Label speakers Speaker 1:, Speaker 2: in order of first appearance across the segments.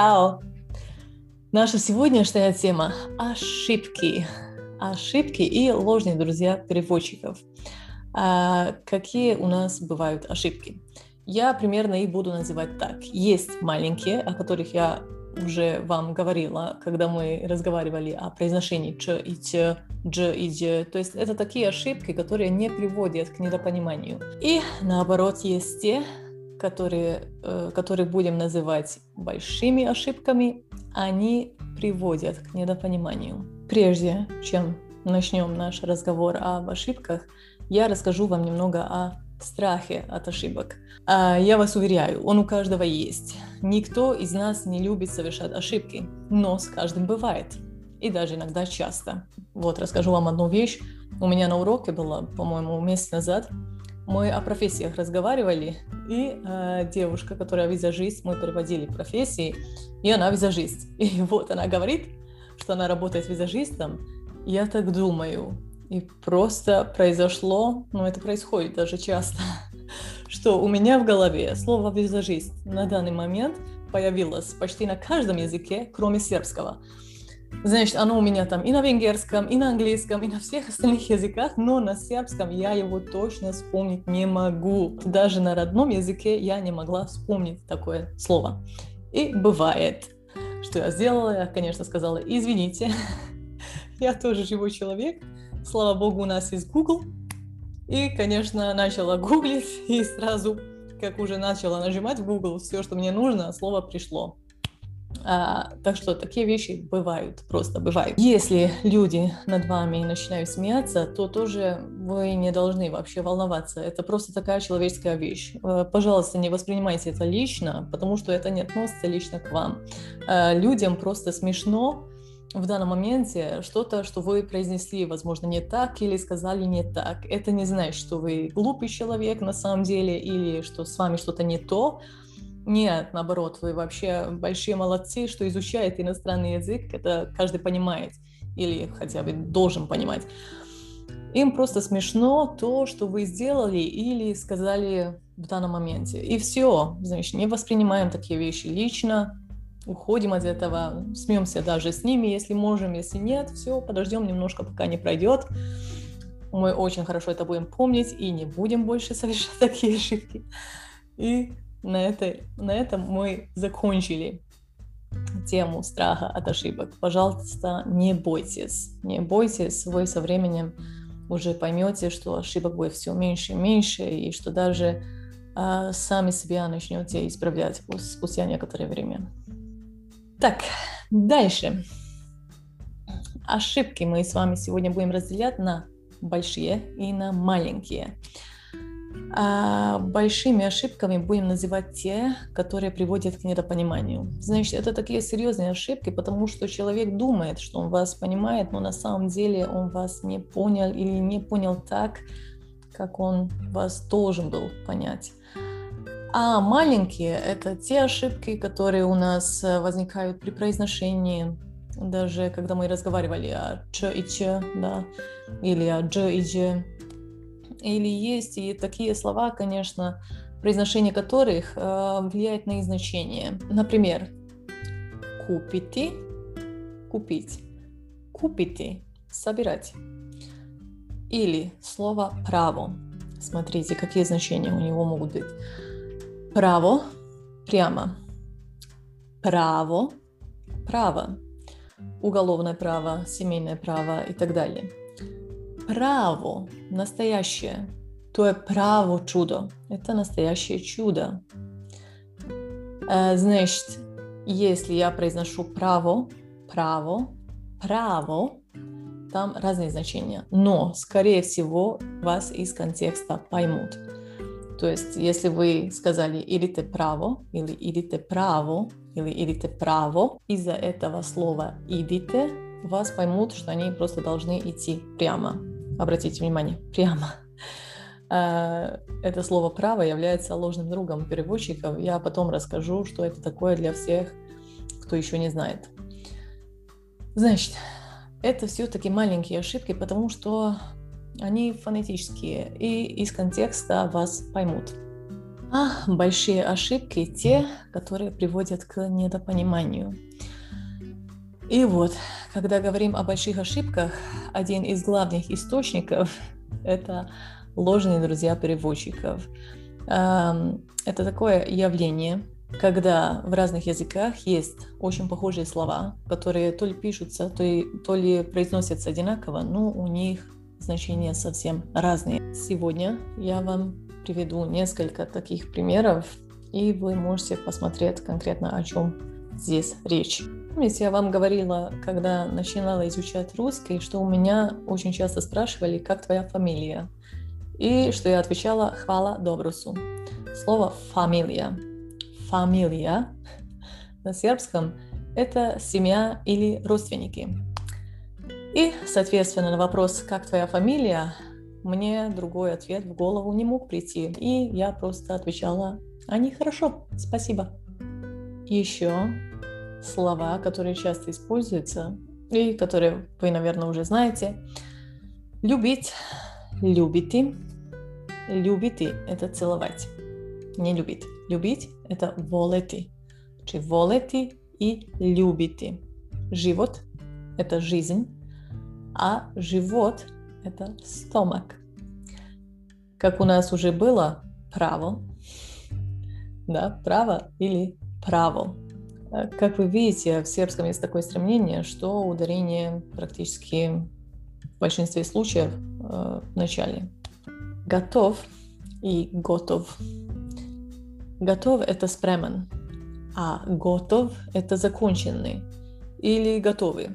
Speaker 1: Чао! Наша сегодняшняя тема – ошибки. Ошибки и ложные друзья переводчиков. А какие у нас бывают ошибки? Я примерно их буду называть так. Есть маленькие, о которых я уже вам говорила, когда мы разговаривали о произношении ч и т, дж и дж. То есть это такие ошибки, которые не приводят к недопониманию. И наоборот, есть те, которые, э, которых будем называть большими ошибками, они приводят к недопониманию. Прежде чем начнем наш разговор об ошибках, я расскажу вам немного о страхе от ошибок. А, я вас уверяю, он у каждого есть. Никто из нас не любит совершать ошибки, но с каждым бывает. И даже иногда часто. Вот, расскажу вам одну вещь. У меня на уроке было, по-моему, месяц назад. Мы о профессиях разговаривали, и э, девушка, которая визажист, мы переводили профессии, и она визажист. И вот она говорит, что она работает визажистом. Я так думаю, и просто произошло, ну это происходит даже часто, что у меня в голове слово «визажист» на данный момент появилось почти на каждом языке, кроме сербского. Значит, оно у меня там и на венгерском, и на английском, и на всех остальных языках, но на сербском я его точно вспомнить не могу. Даже на родном языке я не могла вспомнить такое слово. И бывает, что я сделала, я, конечно, сказала, извините, я тоже живой человек, Слава богу, у нас есть Google. И, конечно, начала гуглить, и сразу, как уже начала нажимать в Google, все, что мне нужно, слово пришло. А, так что такие вещи бывают, просто бывают. Если люди над вами начинают смеяться, то тоже вы не должны вообще волноваться. Это просто такая человеческая вещь. Э, пожалуйста, не воспринимайте это лично, потому что это не относится лично к вам. Э, людям просто смешно, в данном моменте что-то, что вы произнесли, возможно, не так или сказали не так. Это не значит, что вы глупый человек на самом деле или что с вами что-то не то. Нет, наоборот, вы вообще большие молодцы, что изучаете иностранный язык, это каждый понимает или хотя бы должен понимать. Им просто смешно то, что вы сделали или сказали в данном моменте. И все, значит, не воспринимаем такие вещи лично, уходим от этого, смеемся даже с ними, если можем, если нет, все, подождем немножко, пока не пройдет. Мы очень хорошо это будем помнить и не будем больше совершать такие ошибки. И на, этой, на этом мы закончили тему страха от ошибок. Пожалуйста, не бойтесь. Не бойтесь, вы со временем уже поймете, что ошибок будет все меньше и меньше, и что даже а, сами себя начнете исправлять спустя некоторое время. Так, дальше. Ошибки мы с вами сегодня будем разделять на большие и на маленькие. А большими ошибками будем называть те, которые приводят к недопониманию. Значит, это такие серьезные ошибки, потому что человек думает, что он вас понимает, но на самом деле он вас не понял или не понял так, как он вас должен был понять. А маленькие – это те ошибки, которые у нас э, возникают при произношении, даже когда мы разговаривали о ч и ч, да, или о дж и дж. Или есть и такие слова, конечно, произношение которых э, влияет на их значение. Например, купити – купить, купити – собирать. Или слово право. Смотрите, какие значения у него могут быть. Право прямо. Право право. Уголовное право, семейное право и так далее. Право настоящее. То есть право чудо. Это настоящее чудо. Э, значит, если я произношу право, право, право, там разные значения. Но, скорее всего, вас из контекста поймут. То есть, если вы сказали «идите право» или «идите право» или «идите право», из-за этого слова «идите» вас поймут, что они просто должны идти прямо. Обратите внимание, прямо. А, это слово «право» является ложным другом переводчиков. Я потом расскажу, что это такое для всех, кто еще не знает. Значит, это все-таки маленькие ошибки, потому что они фонетические и из контекста вас поймут. А большие ошибки те, которые приводят к недопониманию. И вот, когда говорим о больших ошибках, один из главных источников – это ложные друзья переводчиков. Эм, это такое явление, когда в разных языках есть очень похожие слова, которые то ли пишутся, то ли, то ли произносятся одинаково, но у них значения совсем разные. Сегодня я вам приведу несколько таких примеров, и вы можете посмотреть конкретно, о чем здесь речь. Помните, я вам говорила, когда начинала изучать русский, что у меня очень часто спрашивали, как твоя фамилия? И что я отвечала «хвала добрусу». Слово «фамилия». Фамилия на сербском – это семья или родственники. И, соответственно, на вопрос «как твоя фамилия?» мне другой ответ в голову не мог прийти. И я просто отвечала «они хорошо, спасибо». Еще слова, которые часто используются и которые вы, наверное, уже знаете. Любить, любите. Любите – это целовать. Не любить. Любить – это волети. Чи волети и любите. Живот – это жизнь, а живот – это стомак. Как у нас уже было право, да, право или право. Э, как вы видите, в сербском есть такое стремление, что ударение практически в большинстве случаев э, в начале. Готов и готов. Готов – это спремен, а готов – это законченный или готовый.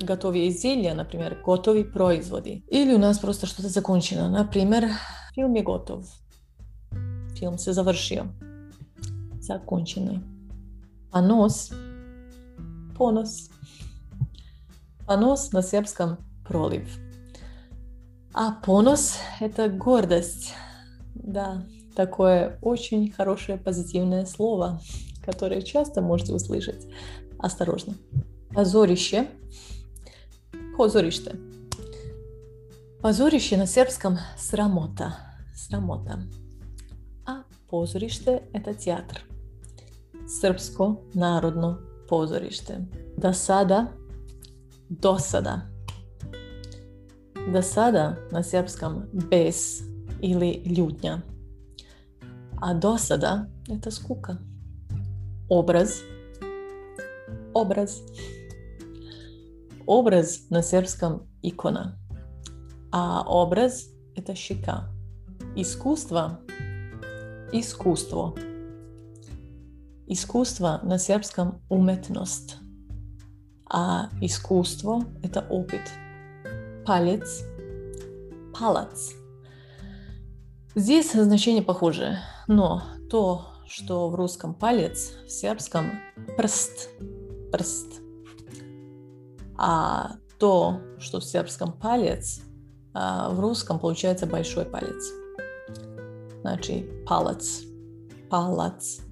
Speaker 1: Готовые изделия, например, готовые производы. Или у нас просто что-то закончено. Например, фильм готов. Фильм се завершил. Законченный. Понос. Понос. Понос на сербском пролив. А понос – это гордость. Да, такое очень хорошее позитивное слово, которое часто можете услышать. Осторожно. Позорище. Позорище. Позорище на сербском срамота. Срамота. А позорище – это театр. Srpsko narodno pozorište. Da sada, do sada. Da sada na srpskom bes ili ljutnja. A do sada je ta skuka. Obraz. Obraz. Obraz na srpskom ikona. A obraz je ta šika. Iskustva. Iskustvo. Искусство на сербском уметност, а искусство – это опыт. Палец – палац. Здесь значение похоже, но то, что в русском палец, в сербском прст, прст. А то, что в сербском палец, в русском получается большой палец. Значит, палец. Палец.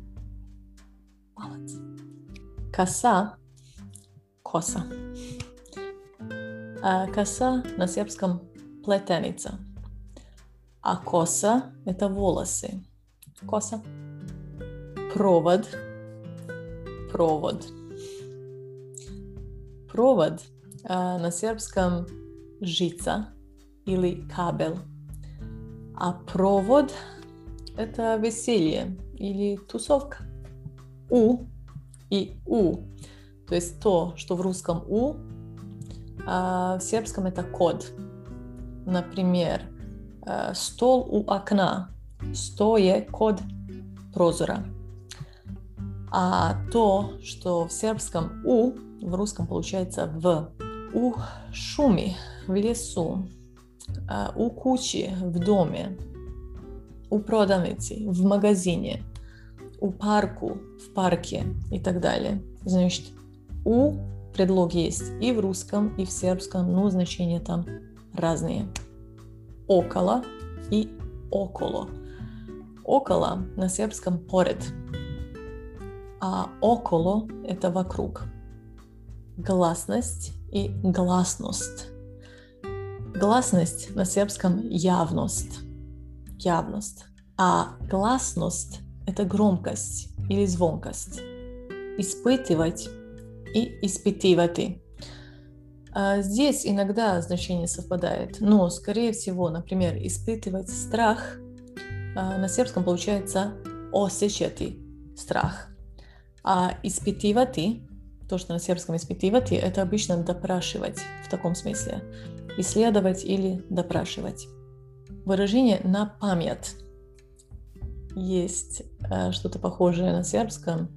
Speaker 1: Коса, коса. А коса на сербском плетеница. А коса – это волосы. Коса. Провод. Провод. Провод а, на сербском жица или кабель. А провод – это веселье или тусовка. У и У. То есть то, что в русском У, а в сербском это код. Например, э, стол у окна. Je код прозора. А то, что в сербском У, в русском получается В. У шуми, в лесу. А у кучи, в доме. У продавницы, в магазине у парку, в парке и так далее. Значит, у предлог есть и в русском, и в сербском, но значения там разные. Около и около. Около на сербском поред, а около это вокруг. Гласность и гласность. Гласность на сербском явность. Явность. А гласность – это громкость или звонкость. Испытывать и испытывать. А здесь иногда значение совпадает, но, скорее всего, например, испытывать страх а, на сербском получается осjećati страх. А испытывать, то, что на сербском испытывать, это обычно допрашивать в таком смысле. Исследовать или допрашивать. Выражение «на память» есть э, что-то похожее на сербском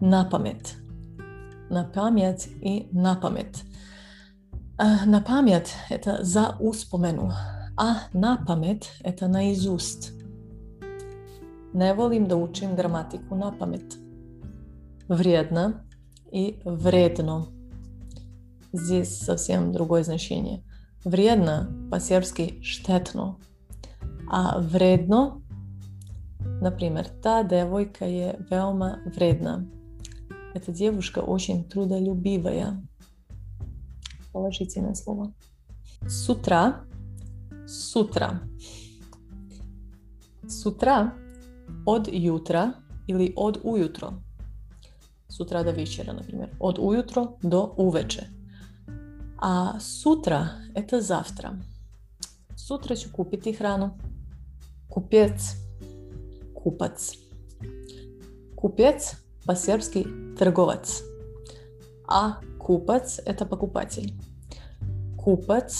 Speaker 1: «на память». На память и на память. Э, на память – это за успомену, а на память – это наизуст. Не волим да учим граматику на память. Вредно и вредно. Здесь совсем другое значение. Вредно по-сербски «штетно», а вредно Например, та девойка je veoma вредна. Эта девушка очень трудолюбивая. Положительное слово. Сутра. Сутра. Сутра od jutra ili od ujutro. Sutra do вечера, например. Od ujutro do uveče. A sutra – это завтра. Sutra ću kupiti hranu. Kupec Kupac. Купец по-сербски торговец, а купаc – это покупатель. Купаc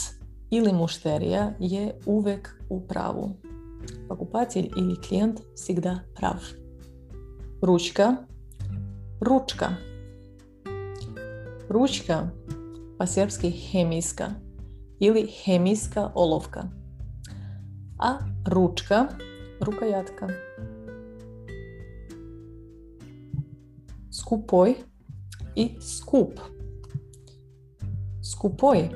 Speaker 1: или муштерия je uvek u pravu. Покупатель или клиент всегда прав. Ручка, ручка. Ручка по-сербски хемийска или хемийска оловка. А ручка – рукоятка. Скупой и скуп. Скупой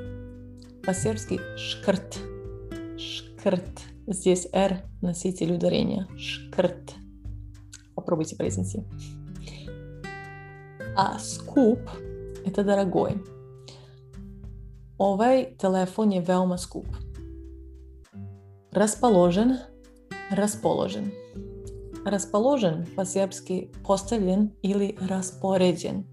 Speaker 1: по-сербски шкрт. Шкрт. Здесь «р» носитель ударения. Шкрт. Попробуйте произнести. А скуп – это дорогой. Ovaj telefon je veoma skup. Расположен, расположен расположен по-сербски поставлен или распоряжен.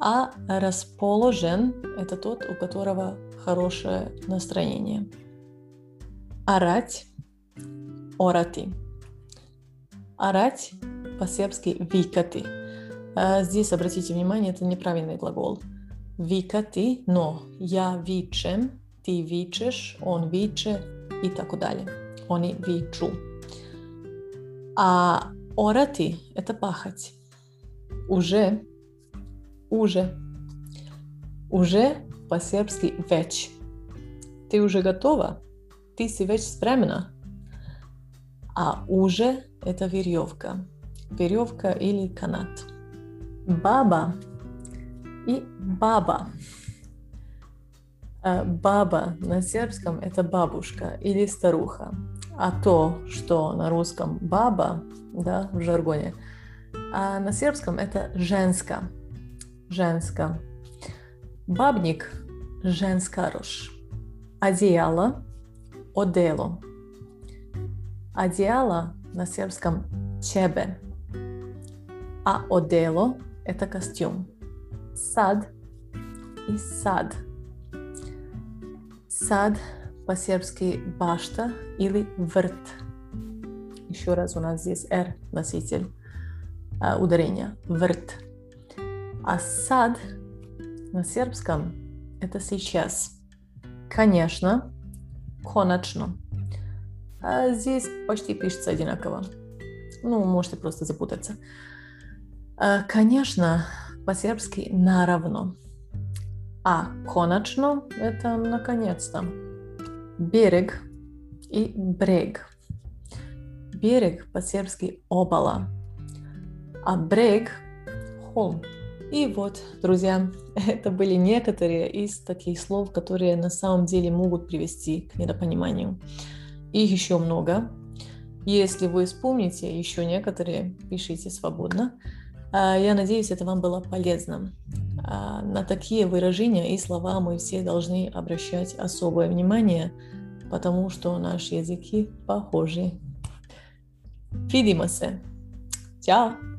Speaker 1: А расположен – это тот, у которого хорошее настроение. Орать – орати. Орать по-сербски викати. А здесь, обратите внимание, это неправильный глагол. Викати, но я вичем, ты вичеш, он виче и так далее. Они вичу. А орати – это пахать. Уже, уже. Уже по-сербски веч. Ты уже готова? Ты си веч спремна? А уже – это веревка. Веревка или канат. Баба и баба. Баба на сербском – это бабушка или старуха а то, что на русском баба, да, в жаргоне, а на сербском это женска, женска. Бабник – женскарош. Одеяло – одело. Одеяло на сербском чебе, а одело – это костюм. Сад и сад. Сад по-сербски башта или врт. Еще раз у нас здесь R носитель а, ударения. Врт. А сад на сербском это сейчас. Конечно, конечно. А здесь почти пишется одинаково. Ну, можете просто запутаться. А, конечно, по-сербски наравно. А конечно это наконец-то берег и брег. Берег по-сербски обала, а брег – холм. И вот, друзья, это были некоторые из таких слов, которые на самом деле могут привести к недопониманию. Их еще много. Если вы вспомните еще некоторые, пишите свободно. А, я надеюсь, это вам было полезно. А, на такие выражения и слова мы все должны обращать особое внимание, потому что наши языки похожи. Видимся. Чао!